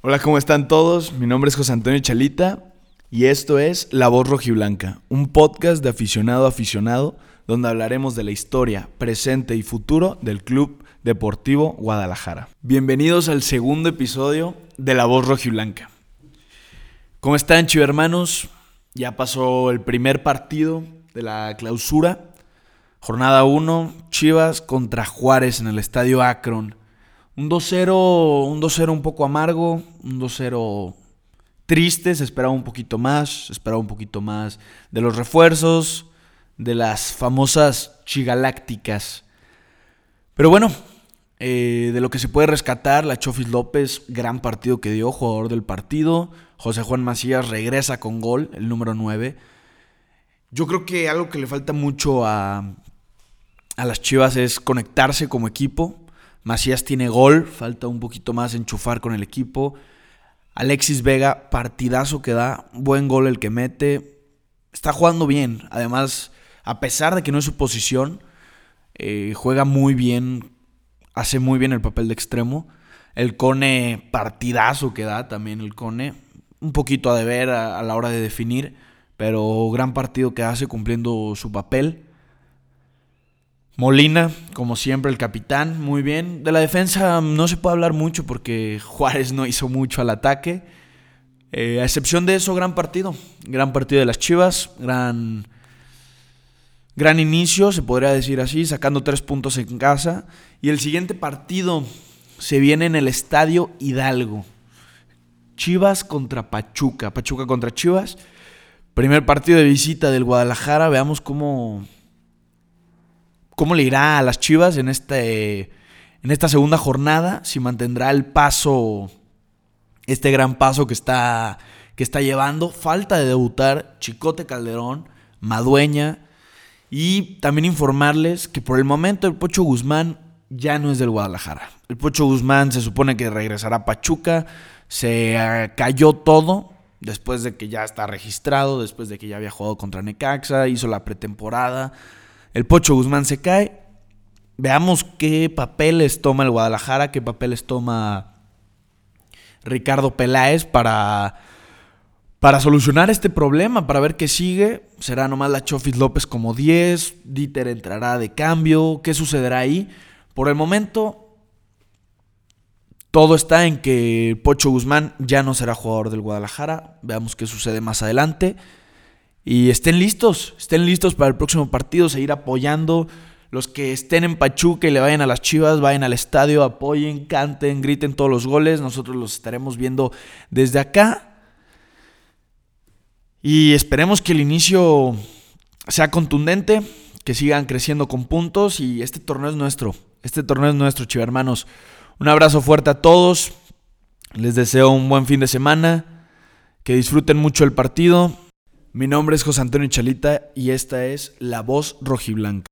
Hola, ¿cómo están todos? Mi nombre es José Antonio Chalita y esto es La Voz Rojiblanca, un podcast de aficionado a aficionado donde hablaremos de la historia, presente y futuro del Club Deportivo Guadalajara. Bienvenidos al segundo episodio de La Voz Rojiblanca. ¿Cómo están, chivermanos? Ya pasó el primer partido de la clausura. Jornada 1, Chivas contra Juárez en el Estadio Akron. Un 2-0, un 2-0 un poco amargo, un 2-0 triste, se esperaba un poquito más, se esperaba un poquito más de los refuerzos, de las famosas chigalácticas. Pero bueno, eh, de lo que se puede rescatar, la Chofis López, gran partido que dio, jugador del partido. José Juan Macías regresa con gol, el número 9. Yo creo que algo que le falta mucho a, a las Chivas es conectarse como equipo. Macías tiene gol, falta un poquito más enchufar con el equipo. Alexis Vega, partidazo que da, buen gol el que mete. Está jugando bien. Además, a pesar de que no es su posición, eh, juega muy bien, hace muy bien el papel de extremo. El Cone, partidazo que da también el Cone. Un poquito a deber a la hora de definir, pero gran partido que hace cumpliendo su papel. Molina, como siempre, el capitán, muy bien. De la defensa no se puede hablar mucho porque Juárez no hizo mucho al ataque. Eh, a excepción de eso, gran partido. Gran partido de las Chivas. Gran, gran inicio, se podría decir así, sacando tres puntos en casa. Y el siguiente partido se viene en el Estadio Hidalgo. Chivas contra Pachuca. Pachuca contra Chivas. Primer partido de visita del Guadalajara. Veamos cómo cómo le irá a las Chivas en, este, en esta segunda jornada, si mantendrá el paso, este gran paso que está, que está llevando. Falta de debutar Chicote Calderón, Madueña. Y también informarles que por el momento el Pocho Guzmán ya no es del Guadalajara. El Pocho Guzmán se supone que regresará a Pachuca. Se ah, cayó todo después de que ya está registrado, después de que ya había jugado contra Necaxa, hizo la pretemporada. El Pocho Guzmán se cae. Veamos qué papeles toma el Guadalajara, qué papeles toma Ricardo Peláez para, para solucionar este problema, para ver qué sigue. ¿Será nomás la Chofis López como 10? ¿Dieter entrará de cambio? ¿Qué sucederá ahí? Por el momento, todo está en que Pocho Guzmán ya no será jugador del Guadalajara. Veamos qué sucede más adelante. Y estén listos, estén listos para el próximo partido, seguir apoyando. Los que estén en Pachuca y le vayan a las Chivas, vayan al estadio, apoyen, canten, griten todos los goles. Nosotros los estaremos viendo desde acá. Y esperemos que el inicio sea contundente, que sigan creciendo con puntos y este torneo es nuestro. Este torneo es nuestro, chivermanos. Un abrazo fuerte a todos. Les deseo un buen fin de semana. Que disfruten mucho el partido. Mi nombre es José Antonio Chalita y esta es La Voz Rojiblanca.